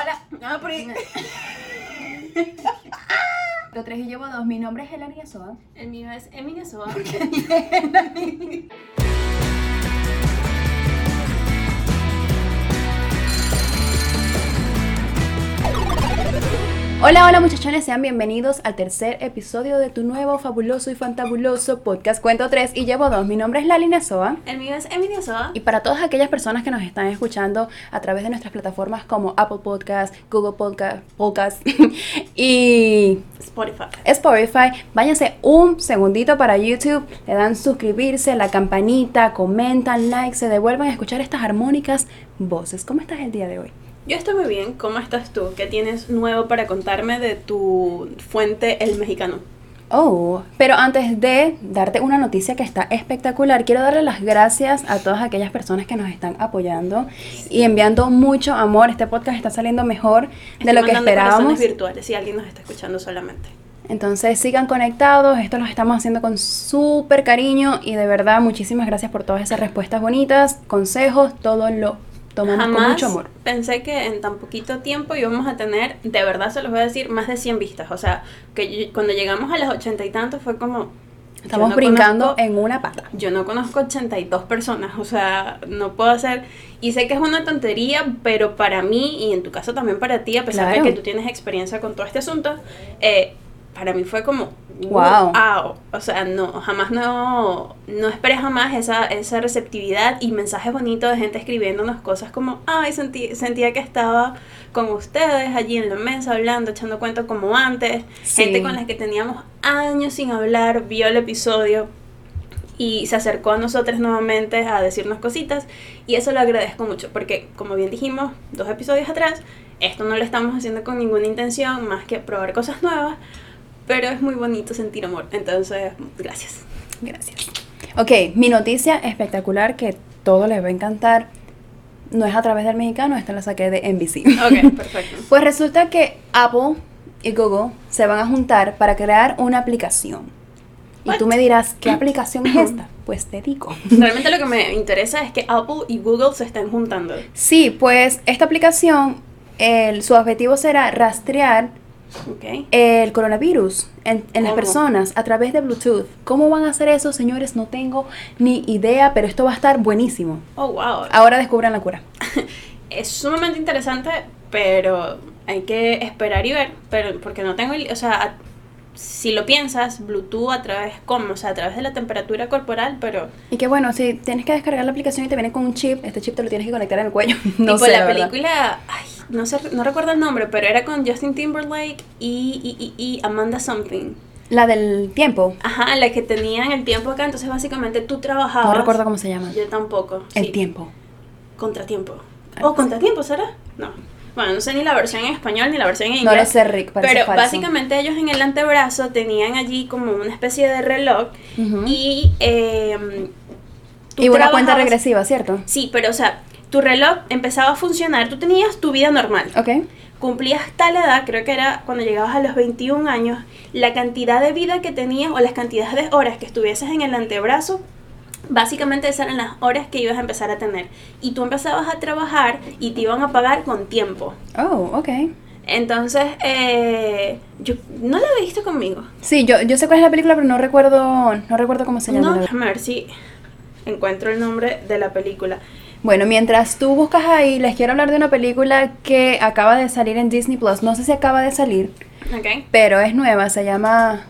Hola, no, por ahí. Lo tres y llevo dos. Mi nombre es Eleni Soa. El mío es Emilia Soa. Hola, hola muchachones, sean bienvenidos al tercer episodio de tu nuevo fabuloso y fantabuloso podcast Cuento 3 y llevo dos. Mi nombre es Lalina Soa. El mío es Emilia Soa. Y para todas aquellas personas que nos están escuchando a través de nuestras plataformas como Apple Podcast, Google Podcast, Podcast y Spotify. Spotify, váyanse un segundito para YouTube, le dan suscribirse, la campanita, comentan, like, se devuelvan a escuchar estas armónicas voces. ¿Cómo estás el día de hoy? Yo estoy muy bien. ¿Cómo estás tú? ¿Qué tienes nuevo para contarme de tu fuente El Mexicano? Oh, pero antes de darte una noticia que está espectacular, quiero darle las gracias a todas aquellas personas que nos están apoyando y enviando mucho amor. Este podcast está saliendo mejor de lo que esperábamos. virtuales si alguien nos está escuchando solamente. Entonces sigan conectados, esto lo estamos haciendo con súper cariño y de verdad muchísimas gracias por todas esas respuestas bonitas, consejos, todo lo tomamos con Jamás mucho amor. pensé que en tan poquito tiempo íbamos a tener, de verdad se los voy a decir, más de 100 vistas. O sea, que yo- cuando llegamos a las ochenta y tantos fue como... Estamos no brincando conozco- en una pata. Yo no conozco 82 personas, o sea, no puedo hacer... Y sé que es una tontería, pero para mí, y en tu caso también para ti, a pesar Claro. de que tú tienes experiencia con todo este asunto, eh, para mí fue como... Wow. wow. O sea, no, jamás no, no esperé jamás esa, esa receptividad y mensajes bonitos de gente escribiéndonos cosas como, ay, sentí, sentía que estaba con ustedes allí en la mesa hablando, echando cuentos como antes. Sí. Gente con la que teníamos años sin hablar, vio el episodio y se acercó a nosotros nuevamente a decirnos cositas y eso lo agradezco mucho porque como bien dijimos dos episodios atrás, esto no lo estamos haciendo con ninguna intención más que probar cosas nuevas, pero es muy bonito sentir amor, entonces gracias. Gracias. Ok, mi noticia espectacular que todo les va a encantar no es a través del mexicano, esta la saqué de NBC. Ok, perfecto. Pues resulta que Apple y Google se van a juntar para crear una aplicación. Y tú me dirás, ¿qué aplicación es esta? Pues te digo. Realmente lo que me interesa es que Apple y Google se estén juntando. Sí, pues esta aplicación, el- su objetivo será rastrear Ok. el coronavirus en, en las personas a través de Bluetooth. ¿Cómo van a hacer eso, señores? No tengo ni idea, pero esto va a estar buenísimo. Oh, wow. Ahora descubran la cura. es sumamente interesante, pero hay que esperar y ver, pero porque no tengo, o sea, a- si lo piensas, Bluetooth a través, ¿cómo? O sea, a través de la temperatura corporal, pero Y que bueno, si tienes que descargar la aplicación y te viene con un chip, este chip te lo tienes que conectar en el cuello. No tipo sé, la verdad. película, ay, no sé, no recuerdo el nombre, pero era con Justin Timberlake y, y, y, y Amanda Something. La del tiempo. Ajá, la que tenían el tiempo acá, entonces básicamente tú trabajabas. No recuerdo cómo se llama. Yo tampoco. El sí. tiempo. Contratiempo. ¿O contratiempo será? No. Bueno, no sé ni la versión en español ni la versión en No inglés. lo sé, Rick, Pero falso. básicamente ellos en el antebrazo tenían allí como una especie de reloj y eh, Y una cuenta regresiva, ¿cierto? Sí, pero o sea, tu reloj empezaba a funcionar, tú tenías tu vida normal. Ok. Cumplías tal edad, creo que era cuando llegabas a los 21 años, la cantidad de vida que tenías o las cantidades de horas que estuvieses en el antebrazo, básicamente esas eran las horas que ibas a empezar a tener. Y tú empezabas a trabajar y te iban a pagar con tiempo. Oh, ok. Entonces, eh, yo no la he visto conmigo. Sí, yo, yo sé cuál es la película, pero no recuerdo, no recuerdo cómo se llama. No, déjame ver si encuentro el nombre de la película. Bueno, mientras tú buscas ahí, les quiero hablar de una película que acaba de salir en Disney Plus. No sé si acaba de salir, pero es nueva. Se llama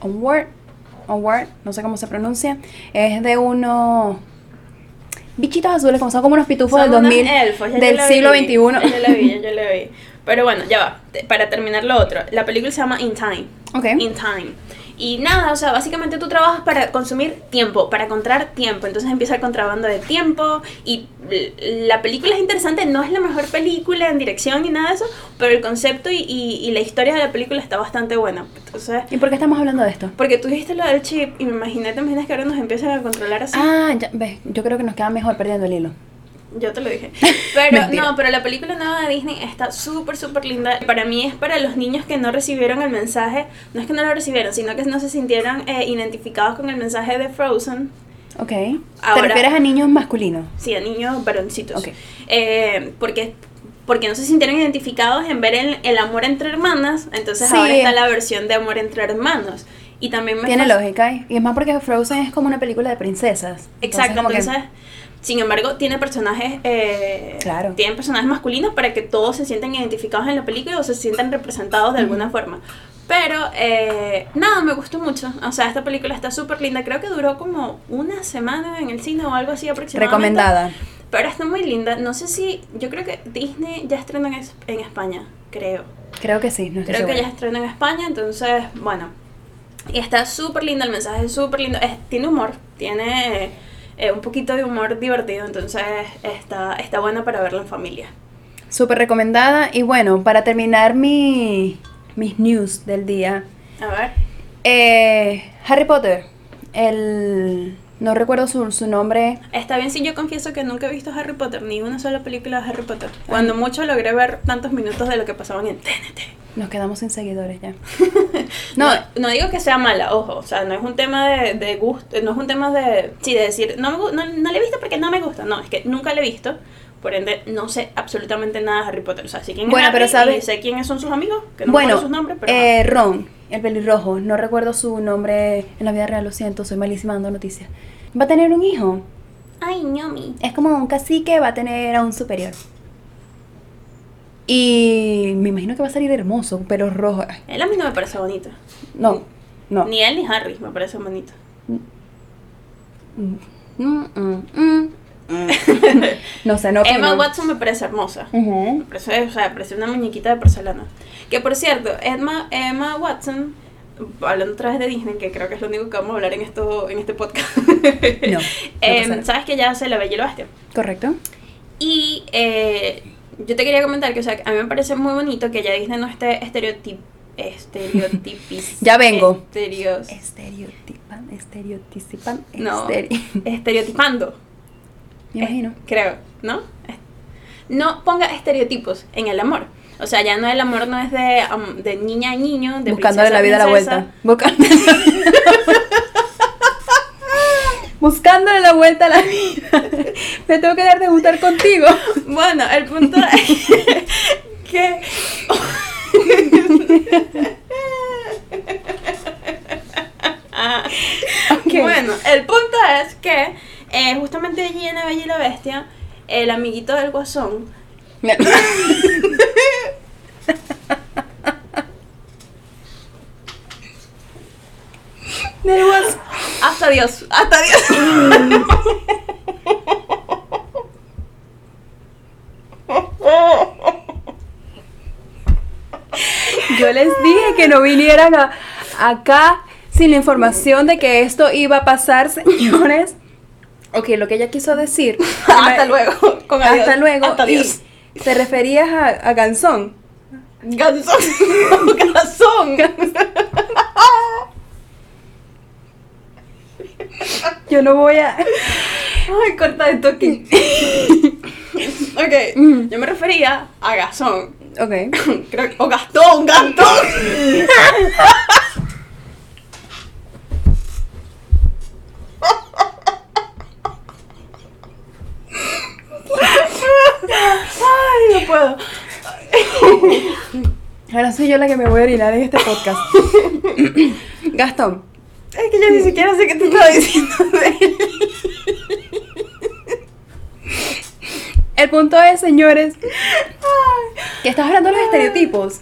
Onward. Onward, no sé cómo se pronuncia. Es de unos bichitos azules, como son como unos pitufos Son del unos 2000, elfos, ya yo del siglo XXI. Ya la vi, ya la vi. Pero bueno, ya va. Para terminar lo otro, la película se llama In Time. Ok. In Time. Y nada, o sea, básicamente tú trabajas para consumir tiempo, para encontrar tiempo. Entonces empieza el contrabando de tiempo. Y la película es interesante, no es la mejor película en dirección ni nada de eso, pero el concepto y, y- y la historia de la película está bastante buena. Entonces, ¿Y por qué estamos hablando de esto? porque tú dijiste lo del chip y me imaginé, te imaginas que ahora nos empiezan a controlar así. Ah, ya, ves, yo creo que nos queda mejor perdiendo el hilo. Yo te lo dije. Pero no, pero la película nueva de Disney está súper, súper linda. Para mí es para los niños que no recibieron el mensaje. No es que no lo recibieron, sino que no se sintieron eh, identificados con el mensaje de Frozen. Ok. ¿Te Ahora- refieres a niños masculinos? Sí, a niños varoncitos. Ok. Eh, porque porque no se sintieron identificados en ver el, el amor entre hermanas, entonces Sí. ahora está la versión de amor entre hermanos. Y también me Tiene lógica. Y es más porque Frozen es como una película de princesas. Exacto, entonces, sin embargo, tiene personajes, eh, Claro. tienen personajes masculinos para que todos se sientan identificados en la película o se sientan representados de alguna forma. Pero, eh, nada, me gustó mucho. O sea, esta película está súper linda. Creo que duró como una semana en el cine o algo así aproximadamente. recomendada. Pero está muy linda. No sé si, yo creo que Disney ya estrenó en, es- en España, creo. Creo que sí, no Creo que ya estrenó en España, entonces, bueno. Y está súper linda, el mensaje es súper lindo. Es- tiene humor, tiene eh, un poquito de humor divertido, entonces está, está buena para verla en familia. Súper recomendada. Y bueno, para terminar mi, mis news del día. A ver. Eh, Harry Potter. El... No recuerdo su, su nombre. Está bien si yo confieso que nunca he visto Harry Potter, ni una sola película de Harry Potter. Cuando mucho logré ver tantos minutos de lo que pasaban en TNT. Nos quedamos sin seguidores ya. No, No, no digo que sea mala, ojo, o sea, no es un tema de, de gusto, no es un tema de, sí, de decir, no, me, no, no le he visto porque no me gusta, no, es que nunca le he visto, por ende no sé absolutamente nada de Harry Potter, o sea, sé quién es Bueno, Harry pero sabe- y sé quiénes son sus amigos, que no bueno, sus nombres, pero... eh, Ron, el pelirrojo. No recuerdo su nombre en la vida real, lo siento, soy malísima dando noticias. Va a tener un hijo. Ay, ñomi. Es como un cacique, va a tener a un superior. Y me imagino que va a salir hermoso, pero rojo. Él a mí no me parece bonito. No, no. Ni él ni Harry me parece bonito. Mm, mm, mm. no sé, no. Emma. Watson me parece hermosa. Ujú. Me parece, o sea, parece una muñequita de porcelana. Que por cierto, Emma, Emma Watson, hablando otra vez de Disney, que creo que es lo único que vamos a hablar en esto en este podcast. No, pasará. Sabes que ya hace La Bella y la Bestia. Correcto. Y eh, yo te quería comentar que, o sea, a mí me parece muy bonito que ya Disney no esté estereotip estereotipiz. Ya vengo. Estereos, Estereotipan, estereotipan, No. estere- estereotipando. Me imagino. Creo, ¿no? No ponga estereotipos en el amor. O sea, ya no el amor no es de, am- de niña a niño, de Buscándole la vida a la vuelta. Buscándole... Buscándole la vuelta a la vida. Me tengo que dar de gustar contigo. Bueno, el punto es que... Bueno, el punto es que eh, justamente allí en La Bella y la Bestia, el amiguito del guasón Hasta Dios, hasta Dios. Yo les dije que no vinieran a- acá sin la información de que esto iba a pasar, señores. Ok, lo que ella quiso decir. hasta luego. Con adiós. Hasta luego. Hasta y Dios. ¿Te referías a, a Gansón? Gansón. Gansón. Yo no voy a. Ay, corta esto aquí. ok, Mm. yo me refería a Gazón. Ok. Creo que- o Gastón, Gastón. Ay, no puedo. Ahora soy yo la que me voy a orinar en este podcast. Gastón. Es que yo ni siquiera sé qué te estaba diciendo de él. El punto es, señores, que estás hablando de los estereotipos.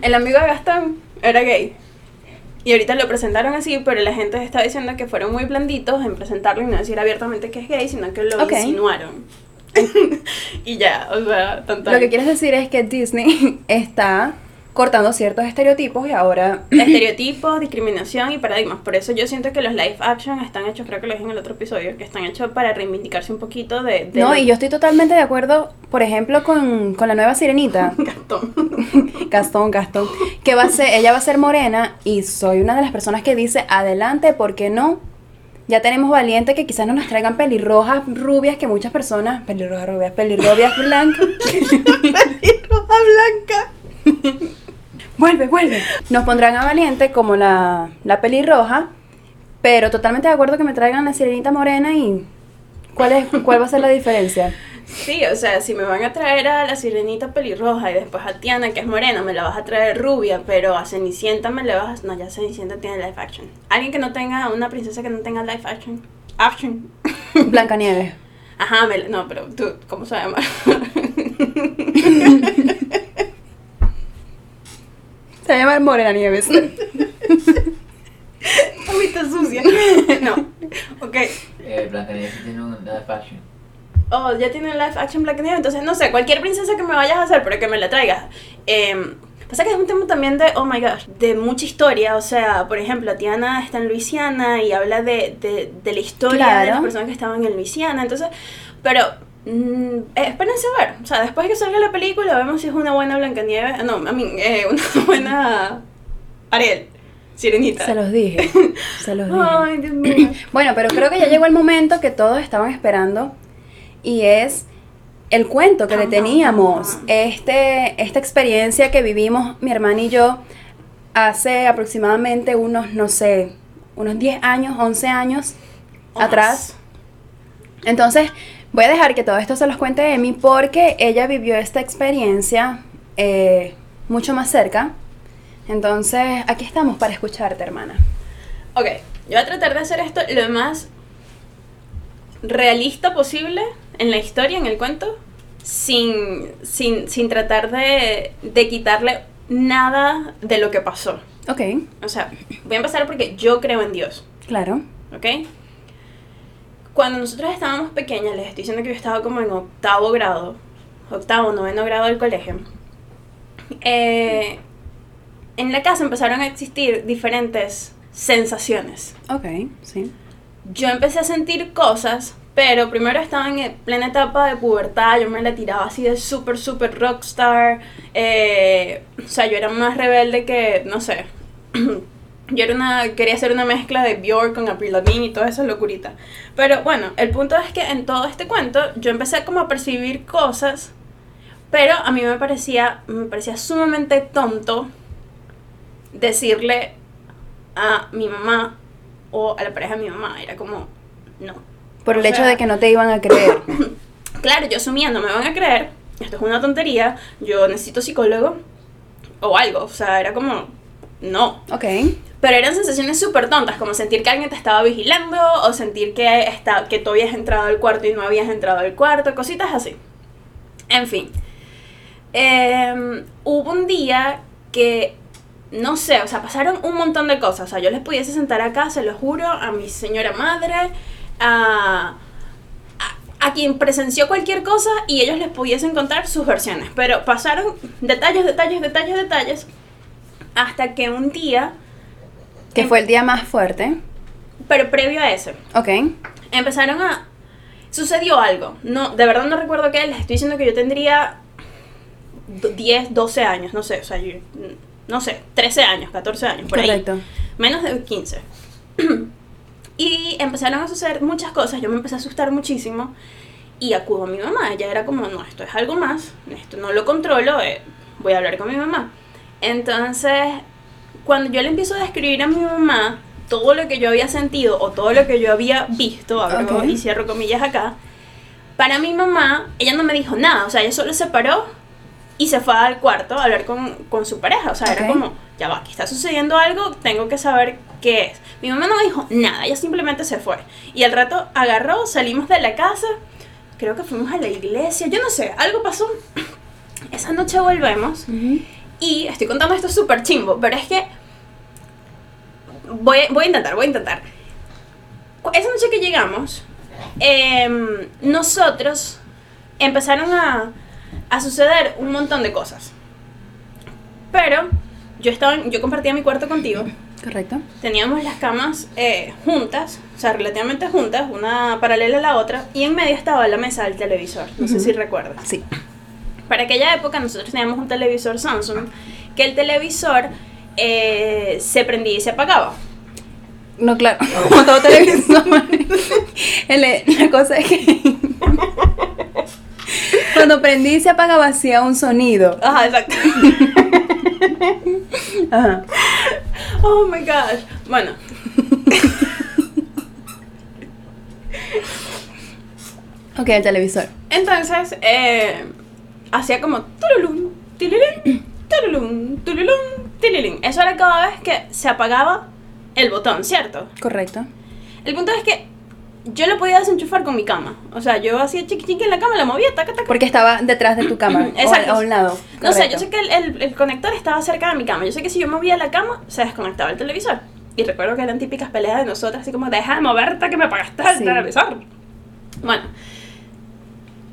El amigo de Gastón era gay. Y ahorita lo presentaron así, pero la gente está diciendo que fueron muy blanditos en presentarlo y no decir abiertamente que es gay, sino que lo insinuaron. y ya, o sea, tanto. Lo que quieres decir es que Disney está cortando ciertos estereotipos y ahora Estereotipos, discriminación y paradigmas. Por eso yo siento que los live action están hechos, creo que lo dije en el otro episodio, que están hechos para reivindicarse un poquito de. de No, y yo estoy totalmente de acuerdo, por ejemplo, con, con la nueva sirenita. Gastón. Gastón, Gastón. Que va a ser, ella va a ser morena y soy una de las personas que dice, adelante, ¿por qué no? Ya tenemos valiente que quizás no nos traigan pelirrojas rubias que muchas personas, pelirrojas rubias, pelirrobias blancas. Pelirroja blanca. vuelve, vuelve. Nos pondrán a valiente como la, la pelirroja, pero totalmente de acuerdo que me traigan la sirenita morena y ¿cuál, es, cuál va a ser la diferencia? Sí, o sea, si me van a traer a la sirenita pelirroja y después a Tiana, que es morena, me la vas a traer rubia, pero a Cenicienta me la vas a... No, ya Cenicienta tiene live action. Alguien que no tenga, una princesa que no tenga live action. Action. Blancanieves. Ajá, me la- no, pero tú, ¿cómo se llama? Se llama Morena Nieves. Agüita sucia. no. Ok. Eh, Blancanieves tiene un live action. Oh, ya tiene live action Black Mirror, entonces no sé, cualquier princesa que me vayas a hacer, pero que me la traigas. Em, pasa que es un tema también de, oh my gosh, de mucha historia. O sea, por ejemplo, Tiana está en Luisiana y habla de, de, de la historia de las Claro. personas que estaban en Luisiana. Entonces, pero. mm, eh, espérense a ver, o sea, después de que salga la película, vemos si es una buena Blancanieves. No, a mí, eh, una buena Ariel, Sirenita. Se los dije. Se los dije. Ay, Dios mío. Bueno, pero creo que ya llegó el momento que todos estaban esperando y es el cuento que le Ajá. teníamos, este, esta experiencia que vivimos mi hermana y yo hace aproximadamente unos, no sé, unos 10 años, 11 años atrás. Entonces, voy a dejar que todo esto se los cuente Emi porque ella vivió esta experiencia eh, mucho más cerca. Entonces, aquí estamos para escucharte, hermana. Ok, yo voy a tratar de hacer esto lo más realista posible en la historia, en el cuento, sin, sin, sin tratar de, de quitarle nada de lo que pasó. Ok, O sea, voy a empezar porque yo creo en Dios, claro. ¿ok? Cuando nosotros estábamos pequeñas, les estoy diciendo que yo estaba como en octavo grado, octavo, noveno grado del colegio, eh, en la casa empezaron a existir diferentes sensaciones. Ok, sí. yo empecé a sentir cosas, pero primero estaba en plena etapa de pubertad, yo me la tiraba así de súper, súper rockstar, eh, o sea, yo era más rebelde que, no sé, yo era una, quería hacer una mezcla de Björk con Avril Lavigne y toda esa locurita. Pero bueno, el punto es que en todo este cuento yo empecé como a percibir cosas, pero a mí me parecía, me parecía sumamente tonto decirle a mi mamá o a la pareja de mi mamá. Era como, no. Por el O hecho sea, de que no te iban a creer. Claro, yo asumía, no me van a creer, esto es una tontería, yo necesito psicólogo o algo. O sea, era como, no. ok. Pero eran sensaciones súper tontas, como sentir que alguien te estaba vigilando o sentir que, está, que tú habías entrado al cuarto y no habías entrado al cuarto, cositas así. En fin. Em, hubo un día que, no sé, o sea, pasaron un montón de cosas. O sea, yo les pudiese sentar acá, se lo juro, a mi señora madre, a, a, a quien presenció cualquier cosa y ellos les pudiesen contar sus versiones. Pero pasaron detalles, detalles, detalles, detalles, hasta que un día, Que fue el día más fuerte. pero previo a ese, Ok. empezaron a... Sucedió algo. No, de verdad no recuerdo qué. Les estoy diciendo que yo tendría do- 10, 12 años, no sé. O sea, yo, no sé, 13 años, 14 años, por Correcto. ahí. Menos de 15. y empezaron a suceder muchas cosas. Yo me empecé a asustar muchísimo. Y acudo a mi mamá. Ella era como, no, esto es algo más. Esto no lo controlo. eh, voy a hablar con mi mamá. Entonces, cuando yo le empiezo a describir a mi mamá todo lo que yo había sentido o todo lo que yo había visto, abro Ok. y cierro comillas acá, para mi mamá, ella no me dijo nada, o sea, ella solo se paró y se fue al cuarto a hablar con, con su pareja, o sea, era Ok. como, ya va, aquí está sucediendo algo, tengo que saber qué es. Mi mamá no me dijo nada, ella simplemente se fue. Y al rato agarró, salimos de la casa, creo que fuimos a la iglesia, yo no sé, algo pasó. Esa noche volvemos y estoy contando esto súper chimbo, pero es que voy, voy a intentar, voy a intentar. Esa noche que llegamos, em, nosotros empezaron a, a suceder un montón de cosas. Pero yo estaba, en- yo compartía mi cuarto contigo. Correcto. Teníamos las camas eh, juntas, o sea, relativamente juntas, una paralela a la otra, y en medio estaba la mesa del televisor. No sé si recuerdas. Sí. Para aquella época nosotros teníamos un televisor Samsung, que el televisor eh, se prendía y se apagaba. No, claro. Como todo televisor. El- la cosa es que. Cuando prendí y se apagaba hacía un sonido. Ajá, exacto. Ajá. Oh my gosh. Bueno. Ok, el televisor. Entonces, eh, hacía como turulum, tililín, turulum, turulum, tililín. Eso era cada vez que se apagaba el botón, ¿cierto? Correcto. El punto es que yo lo podía desenchufar con mi cama. O sea, yo hacía chiqui chiqui en la cama, la movía, taca, taca. Porque estaba detrás de tu cama. o Exacto. a, a un lado. No sé, yo sé que el, el- el conector estaba cerca de mi cama. Yo sé que si yo movía la cama, se desconectaba el televisor. Y recuerdo que eran típicas peleas de nosotras, así como, deja de moverte que me apagaste el Sí. televisor. Bueno,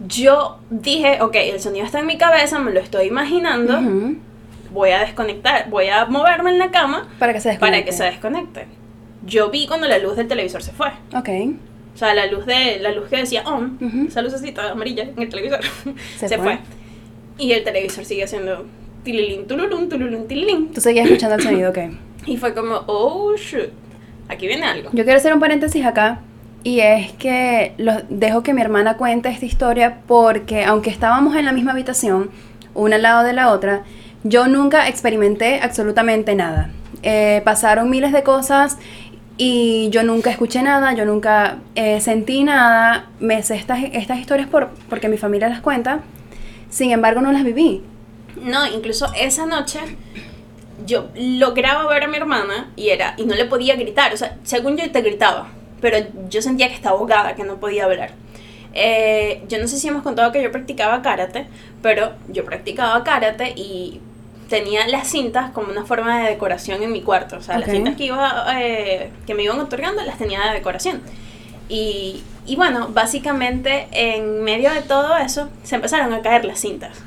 yo dije, ok, el sonido está en mi cabeza, me lo estoy imaginando, voy a desconectar, voy a moverme en la cama Para que se desconecte. para que se desconecte. Yo vi cuando la luz del televisor se fue. Ok. O sea, la luz de la luz que decía on, Ujú. esa lucecita amarilla en el televisor, Se se, fue. fue. Y el televisor sigue haciendo tililín, tululum, tululum, tililín. Tú seguías escuchando el sonido, ok. Y fue como, oh shoot, aquí viene algo. Yo quiero hacer un paréntesis acá. Y es que lo, dejo que mi hermana cuente esta historia porque aunque estábamos en la misma habitación, una al lado de la otra, yo nunca experimenté absolutamente nada. Eh, pasaron miles de cosas y yo nunca escuché nada, yo nunca eh, sentí nada. Me sé estas, estas historias por, porque mi familia las cuenta. Sin embargo, no las viví. No, incluso esa noche yo lograba ver a mi hermana y era y no le podía gritar, o sea, según yo te gritaba, pero yo sentía que estaba ahogada, que no podía hablar. Eh, yo no sé si hemos contado que yo practicaba karate, pero yo practicaba karate y tenía las cintas como una forma de decoración en mi cuarto, o sea, Ok. las cintas que iba eh, que me iban otorgando las tenía de decoración. Y, y bueno, básicamente en medio de todo eso se empezaron a caer las cintas.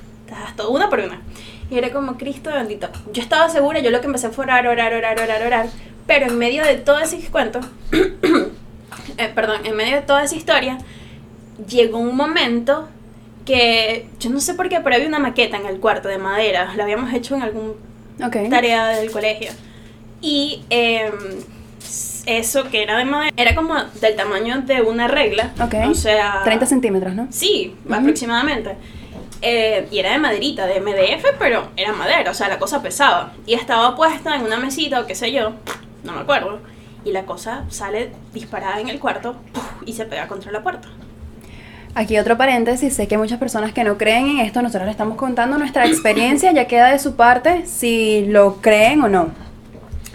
Hasta una por una. Y era como, Cristo bendito. Yo estaba segura, yo lo que empecé fue orar, orar, orar, orar, orar. Pero en medio de todo ese cuento, eh, perdón, en medio de toda esa historia, llegó un momento que yo no sé por qué, pero había una maqueta en el cuarto de madera. La habíamos hecho en algún Ok. tarea del colegio. Y em, eso que era de madera era como del tamaño de una regla. Ok. O sea. 30 centímetros, ¿no? Sí, Ujú. aproximadamente. Eh, y era de maderita, de MDF, pero era madera, o sea, la cosa pesaba. Y estaba puesta en una mesita o qué sé yo, no me acuerdo. Y la cosa sale disparada en el cuarto y se pega contra la puerta. Aquí otro paréntesis, sé que hay muchas personas que no creen en esto, nosotros le estamos contando nuestra experiencia, ya queda de su parte si lo creen o no.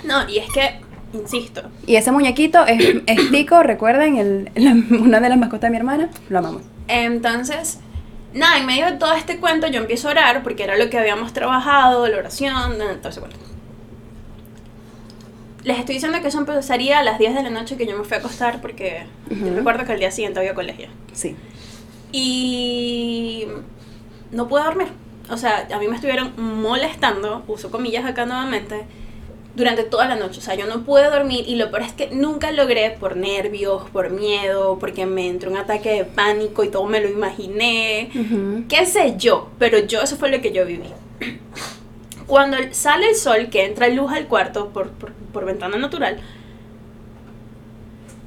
No, y es que, insisto, Y ese muñequito es, es Tico, recuerden, el, la- una de las mascotas de mi hermana, lo amamos. Entonces, nada, en medio de todo este cuento yo empiezo a orar porque era lo que habíamos trabajado, la oración, todo ese cuento. Les estoy diciendo que eso empezaría a las 10 de la noche que yo me fui a acostar porque yo Ujú. recuerdo que al día siguiente había colegio. Sí. Y no pude dormir. O sea, a mí me estuvieron molestando, uso comillas acá nuevamente, durante toda la noche. O sea, yo no pude dormir y lo peor es que nunca logré por nervios, por miedo, porque me entró un ataque de pánico y todo me lo imaginé. Qué sé yo, pero yo eso fue lo que yo viví. Cuando sale el sol, que entra luz al cuarto por, por, por ventana natural,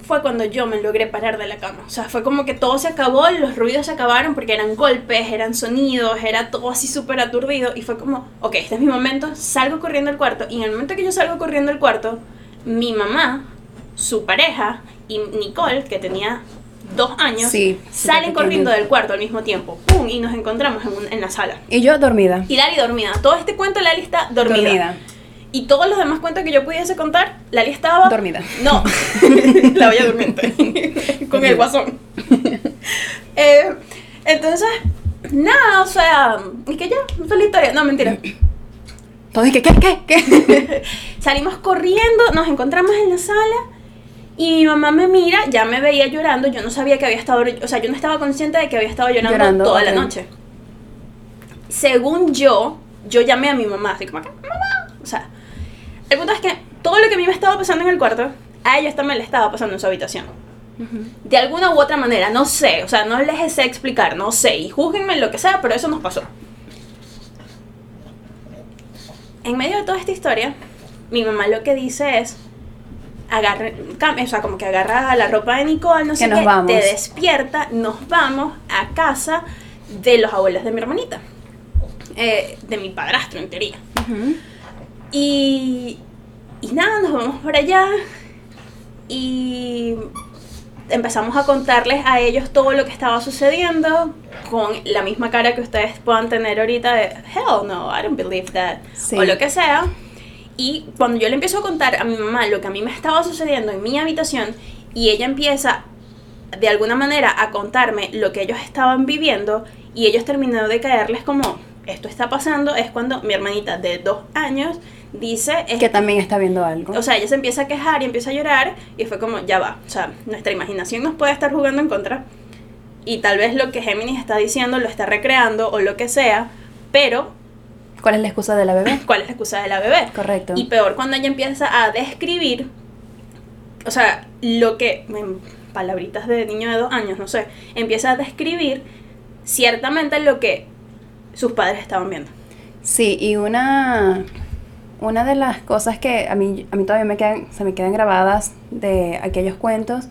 fue cuando yo me logré parar de la cama. O sea, fue como que todo se acabó, los ruidos se acabaron porque eran golpes, eran sonidos, era todo así súper aturdido. Y fue como, ok, este es mi momento, salgo corriendo al cuarto. Y en el momento que yo salgo corriendo al cuarto, mi mamá, su pareja y Nicole, que tenía dos años, Sí, salen corriendo del cuarto al mismo tiempo. ¡Pum! Y nos encontramos en, un- en la sala. Y yo dormida. Y Lali dormida. Todo este cuento Lali está dormida. Y todos los demás cuentos que yo pudiese contar, Lali estaba... Dormida. No, la bella durmiente. Con el guasón. Eh, entonces, nada, o sea, y que ya, esa es la historia. No, mentira. Todos que, ¿qué, qué, qué? Salimos corriendo, nos encontramos en la sala y mi mamá me mira, ya me veía llorando, yo no sabía que había estado, o sea, yo no estaba consciente de que había estado llorando, Llorando, toda la noche. Según yo, yo llamé a mi mamá, así como mamá, o sea, el punto es que todo lo que a mí me estaba pasando en el cuarto, a ella también le estaba pasando en su habitación. De alguna u otra manera, no sé, o sea, no les sé explicar, no sé, y júzguenme lo que sea, pero eso nos pasó. En medio de toda esta historia, mi mamá lo que dice es, agarre, cam- o sea, como que agarra la ropa de Nicole, no sé nos qué, vamos. te despierta, nos vamos a casa de los abuelos de mi hermanita, eh, de mi padrastro en teoría. Ujú. Y, y nada, nos vamos para allá. Y empezamos a contarles a ellos todo lo que estaba sucediendo con la misma cara que ustedes puedan tener ahorita de hell no, I don't believe that Sí. o lo que sea. Y cuando yo le empiezo a contar a mi mamá lo que a mí me estaba sucediendo en mi habitación y ella empieza de alguna manera a contarme lo que ellos estaban viviendo y ellos terminaron de caerles como esto está pasando es cuando mi hermanita de dos años dice es Que también está viendo algo. o sea, ella se empieza a quejar y empieza a llorar y fue como, ya va, o sea, nuestra imaginación nos puede estar jugando en contra y tal vez lo que Géminis está diciendo lo está recreando o lo que sea, pero ¿Cuál es la excusa de la bebé? ¿cuál es la excusa de la bebé? Correcto. Y peor cuando ella empieza a describir, o sea, lo que, en palabritas de niño de dos años, no sé, empieza a describir ciertamente lo que sus padres estaban viendo. Sí, y una, una de las cosas que a mí, a mí todavía me quedan, se me quedan grabadas de aquellos cuentos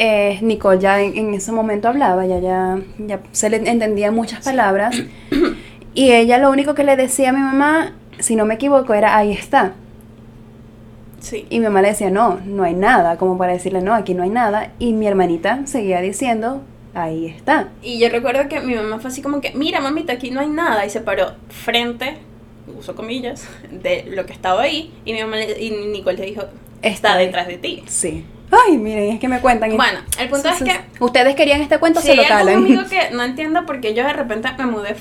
es Nicole ya en, en ese momento hablaba, ya, ya, ya se le entendía muchas palabras y ella lo único que le decía a mi mamá, si no me equivoco, era ahí está. Sí. Y mi mamá le decía, no, no hay nada, como para decirle, no, aquí no hay nada. Y mi hermanita seguía diciendo, ahí está. Y yo recuerdo que mi mamá fue así como que, mira mamita, aquí no hay nada. Y se paró frente, uso comillas, de lo que estaba ahí. Y mi mamá le- y Nicole le dijo, está detrás de ti. Sí. Ay, miren, es que me cuentan. Bueno, el punto Sí, es sí, que. Ustedes querían este cuento, si se lo calan. amigo que no entiendo por qué yo de repente me mudé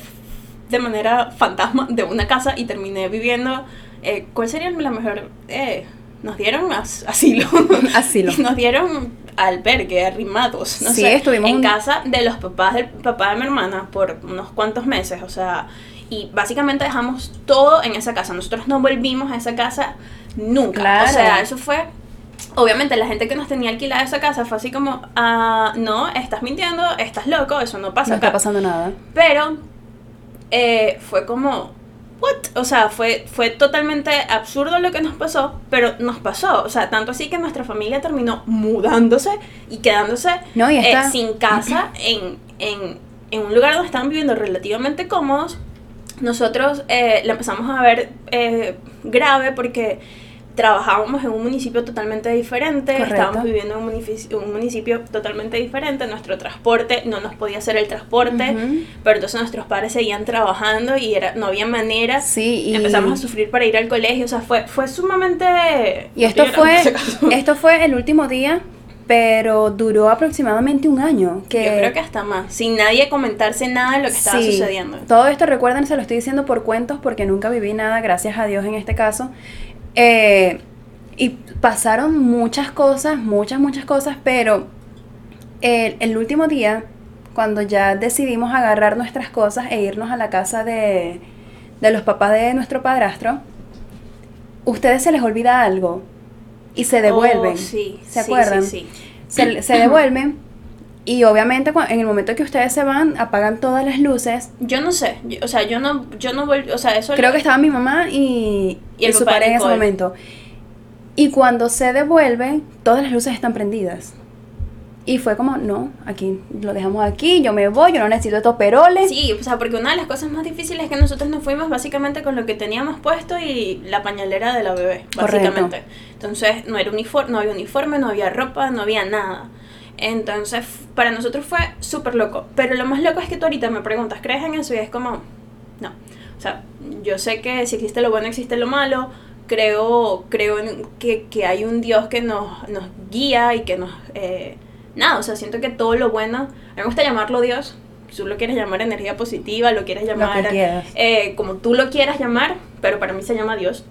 de manera fantasma de una casa y terminé viviendo, eh, ¿cuál sería la mejor? Eh, nos dieron as- asilo. Asilo. Nos dieron albergue, arrimados, no Sí, sé, estuvimos en un- casa de los papás del papá de mi hermana por unos cuantos meses, o sea, y básicamente dejamos todo en esa casa. Nosotros no volvimos a esa casa nunca. Claro. O sea, eso fue Obviamente la gente que nos tenía alquilada esa casa fue así como, ah, no, estás mintiendo, estás loco, eso no pasa No acá. está pasando nada. Pero eh, fue como, what? O sea, fue, fue totalmente absurdo lo que nos pasó, pero nos pasó. O sea, tanto así que nuestra familia terminó mudándose y quedándose No, y eh, sin casa en, en, en un lugar donde estaban viviendo relativamente cómodos. Nosotros eh, la empezamos a ver eh, grave porque trabajábamos en un municipio totalmente diferente, Correcto. estábamos viviendo en un municipio, un municipio totalmente diferente, nuestro transporte no nos podía hacer el transporte, pero entonces nuestros padres seguían trabajando y era, no había manera. Sí, y- Empezamos a sufrir para ir al colegio, o sea, fue, fue sumamente... Y esto no fue, esto fue el último día, pero duró aproximadamente un año. Que Yo creo que hasta más, sin nadie comentarse nada de lo que estaba Sí, sucediendo. Todo esto, recuerden, se lo estoy diciendo por cuentos porque nunca viví nada, gracias a Dios en este caso. Eh, y pasaron muchas cosas, muchas, muchas cosas, pero el, el último día, cuando ya decidimos agarrar nuestras cosas e irnos a la casa de, de los papás de nuestro padrastro, ustedes se les olvida algo y se devuelven. Oh, sí, ¿Se acuerdan? sí, sí. Se, se devuelven y obviamente en el momento que ustedes se van, apagan todas las luces. Yo no sé, yo- o sea, yo no, yo no volví, o sea, eso... Creo que estaba mi mamá y, Y el y su pareja en ese momento. Y cuando se devuelven, todas las luces están prendidas. Y fue como, no, aquí lo dejamos aquí, yo me voy, yo no necesito estos peroles. Sí, o sea, porque una de las cosas más difíciles es que nosotros nos fuimos básicamente con lo que teníamos puesto y la pañalera de la bebé, Correcto. básicamente. Entonces, no era uniforme, no había uniforme, no había ropa, no había nada. Entonces, para nosotros fue súper loco. Pero lo más loco es que tú ahorita me preguntas, ¿crees en eso? Y es como, no. O sea, yo sé que si existe lo bueno, existe lo malo. Creo, creo en que, que hay un Dios que nos, nos guía y que nos... eh, nada, o sea, siento que todo lo bueno... A mí me gusta llamarlo Dios. Tú lo quieres llamar energía positiva, lo quieres llamar... quieras. eh, como tú lo quieras llamar, pero para mí se llama Dios.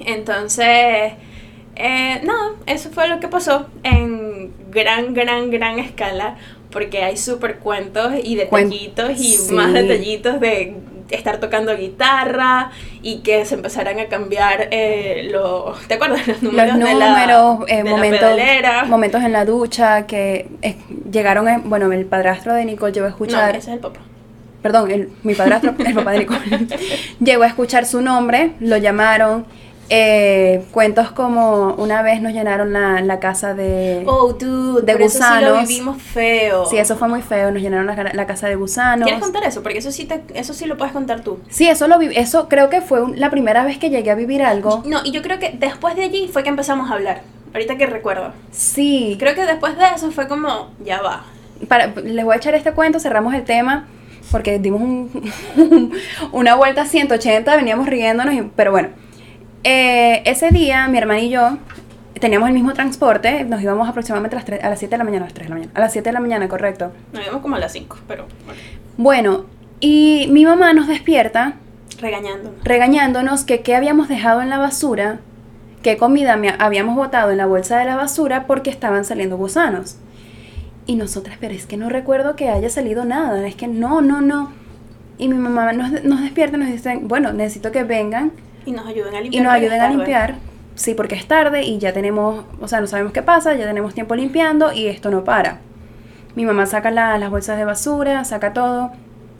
Entonces... Eh, no, eso fue lo que pasó en gran, gran, gran escala, porque hay súper cuentos y detallitos y sí. más detallitos de estar tocando guitarra y que se empezaran a cambiar eh, los, ¿te acuerdas? Los números, Los de la- números, eh, de la momentos, pedalera. momentos en la ducha que eh, llegaron, en- bueno, el padrastro de Nicole llegó a No, escuchar, ese es el papá. perdón, el, mi padrastro, el papá de Nicole, llegó a escuchar su nombre, lo llamaron, eh, cuentos como una vez nos llenaron la, la casa de... Oh, dude, de pero eso sí lo gusanos. vivimos feo. Sí, eso fue muy feo, nos llenaron la, la casa de gusanos. ¿Quieres contar eso? Porque eso sí, te, eso sí lo puedes contar tú. Sí, eso lo eso creo que fue un- la primera vez que llegué a vivir algo. No, y yo creo que después de allí fue que empezamos a hablar. Ahorita que recuerdo. Sí, Creo que después de eso fue como, ya va. para, les voy a echar este cuento, cerramos el tema, porque dimos un- una vuelta a 180, veníamos riéndonos, y- pero bueno. Eh, ese día, mi hermana y yo teníamos el mismo transporte, nos íbamos aproximadamente a las, tres- a las 7 de la mañana, a las 3 de la mañana, a las 7 de la mañana, correcto. Nos íbamos como a las 5, pero bueno, Bueno, y mi mamá nos despierta regañándonos. regañándonos que qué habíamos dejado en la basura, qué comida habíamos botado en la bolsa de la basura porque estaban saliendo gusanos. Y nosotras, pero es que no recuerdo que haya salido nada, es que no, no, no. Y mi mamá nos, nos despierta y nos dice, bueno, necesito que vengan Y nos ayuden a y limpiar. nos porque ayuden a limpiar. Sí, porque es tarde y ya tenemos, o sea, no sabemos qué pasa, ya tenemos tiempo limpiando y esto no para. Mi mamá saca la- las bolsas de basura, saca todo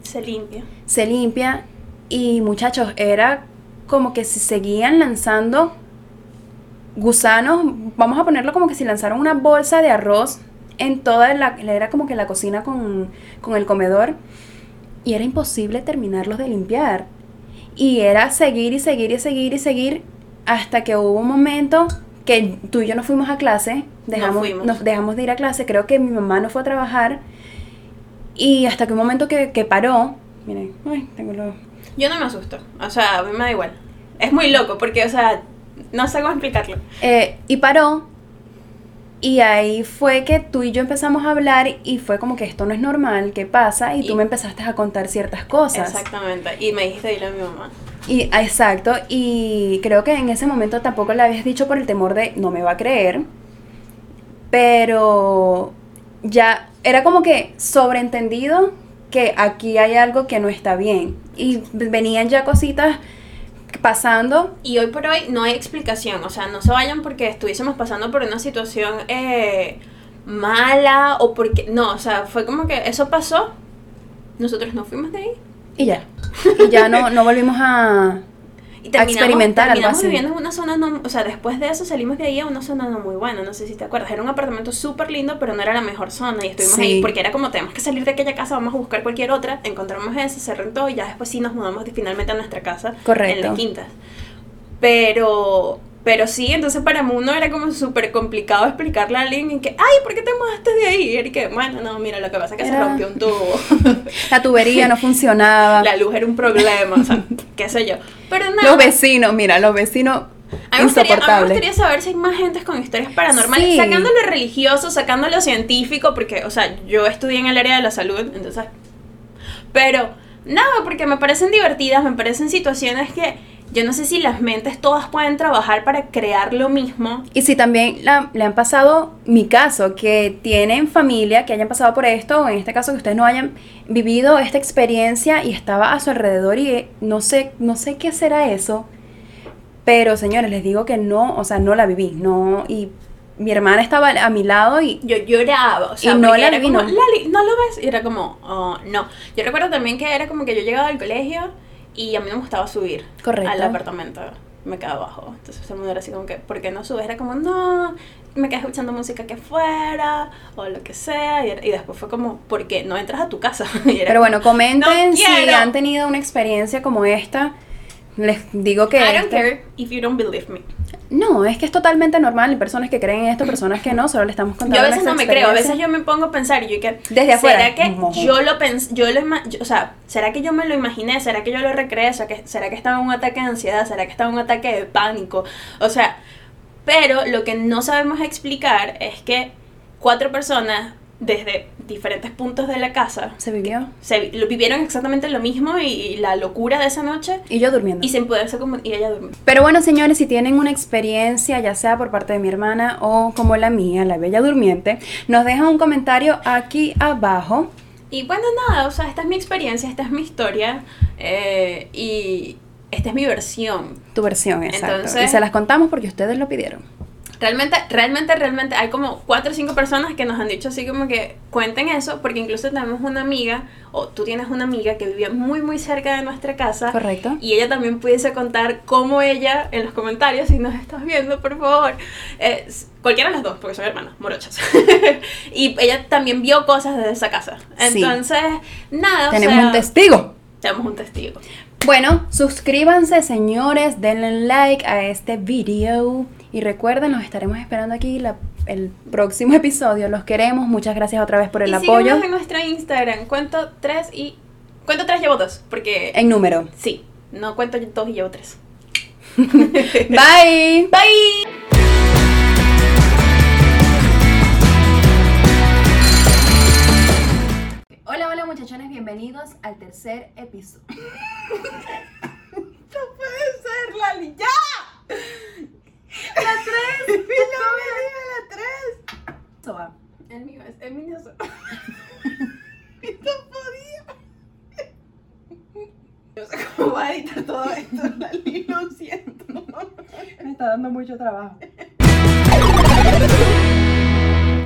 Se limpia. se limpia y muchachos, era como que si seguían lanzando gusanos, vamos a ponerlo como que si lanzaron una bolsa de arroz en toda la, era como que la cocina con, con el comedor y era imposible terminarlos de limpiar. Y era seguir y seguir y seguir y seguir hasta que hubo un momento que tú y yo nos fuimos a clase, dejamos, fuimos. nos dejamos de ir a clase, creo que mi mamá no fue a trabajar y hasta que un momento que, que paró, miren, ay, tengo los... Yo no me asusto. O sea, a mí me da igual. Es muy loco porque, o sea, no sé cómo explicarlo. Eh, y paró. Y ahí fue que tú y yo empezamos a hablar y fue como que esto no es normal, ¿qué pasa? Y, Y- tú me empezaste a contar ciertas cosas. Exactamente. Y me dijiste dile a mi mamá. Y, ah, exacto, y creo que en ese momento tampoco le habías dicho por el temor de no me va a creer, pero ya era como que sobreentendido que aquí hay algo que no está bien. Y venían ya cositas pasando Y hoy por hoy no hay explicación. O sea, no se vayan porque estuviésemos pasando por una situación eh, mala o porque. No, o sea, fue como que eso pasó. Nosotros no fuimos de ahí. y ya. Y ya no, no volvimos a... Y A experimentar algo terminamos así. viviendo en una zona no, o sea, después de eso salimos de ahí a una zona no muy buena, no sé si te acuerdas, era un apartamento súper lindo, pero no era la mejor zona y estuvimos Sí. ahí porque era como tenemos que salir de aquella casa, vamos a buscar cualquier otra, encontramos esa, se rentó y ya después sí nos mudamos finalmente a nuestra casa Correcto. en la quinta. Pero pero sí, entonces para uno era como súper complicado explicarle a alguien en que, ay, ¿por qué te mudaste de ahí? Y era que, bueno, no, mira, lo que pasa es que se rompió un tubo. La tubería no funcionaba. la luz era un problema, o sea, qué sé yo. Pero nada. Los vecinos, mira, los vecinos A mí, me gustaría, a mí me insoportables. gustaría saber si hay más gentes con historias paranormales, Sí. sacando lo religioso, sacando lo científico, porque, o sea, yo estudié en el área de la salud, entonces... Pero, nada, porque me parecen divertidas, me parecen situaciones que yo no sé si las mentes todas pueden trabajar para crear lo mismo. Y si también la- le han pasado, mi caso, que tienen familia, que hayan pasado por esto, o en este caso que ustedes no hayan vivido esta experiencia y estaba a su alrededor y eh, no sé, no sé qué será eso, pero señores, les digo que no, o sea, no la viví, no, y mi hermana estaba a mi lado y Yo lloraba, o sea, Y no la era vi, como, no. Lali, ¿no lo ves? Y era como, oh, no. Yo recuerdo también que era como que yo llegaba al colegio y a mí no me gustaba subir Correcto. al apartamento. Me quedaba abajo. Entonces el mundo era así como que, ¿por qué no subes? Era como, no, me quedé escuchando música que fuera o lo que sea. Y, era- y después fue como, ¿por qué no entras a tu casa? Y era Pero bueno, comenten No si quiero. han tenido una experiencia como esta. Les digo que... I don't este- care if you don't believe me. No, es que es totalmente normal. Hay personas que creen en esto, personas que no. Solo le estamos contando Yo a veces no me creo, a veces yo me pongo a pensar y yo que Desde afuera. ¿Será que yo lo pensé, yo lo yo- o sea, será que yo me lo imaginé, será que yo lo recreé, ¿Será que, será que estaba en un ataque de ansiedad, será que estaba en un ataque de pánico? O sea, pero lo que no sabemos explicar es que cuatro personas desde diferentes puntos de la casa Se vivió. se lo vivieron exactamente lo mismo y, y la locura de esa noche Y yo durmiendo. y sin poderse como y ella durmió. Pero bueno, señores, si tienen una experiencia, ya sea por parte de mi hermana o como la mía, la bella durmiente, nos dejan un comentario aquí abajo. Y bueno, nada, o sea, esta es mi experiencia, esta es mi historia eh, y esta es mi versión. Tu versión, exacto. Entonces- y se las contamos porque ustedes lo pidieron. Realmente, realmente, realmente hay como cuatro o cinco personas que nos han dicho así como que cuenten eso, porque incluso tenemos una amiga, o tú tienes una amiga que vivía muy muy cerca de nuestra casa. Correcto. Y ella también pudiese contar cómo ella, en los comentarios, si nos estás viendo, por favor, eh, cualquiera de las dos, porque son hermanas, morochas. y ella también vio cosas desde esa casa. Sí. Entonces, nada, o Tenemos sea, un testigo. Tenemos un testigo. Bueno, suscríbanse, señores, denle like a este video Y recuerden, los estaremos esperando aquí la- el próximo episodio. Los queremos. Muchas gracias otra vez por el y apoyo. en nuestra Instagram. Cuento tres y. Cuento tres, llevo dos. Porque. En número. Sí, no cuento dos y llevo tres. Bye. Bye. Hola, hola muchachones, bienvenidos al tercer episodio. No puede ser, Lali, ya. La tres. no me digas la tres. Soba. El mío es el mío. es- No podía. No sé cómo va a editar todo esto, Lali, lo siento. Me está dando mucho trabajo.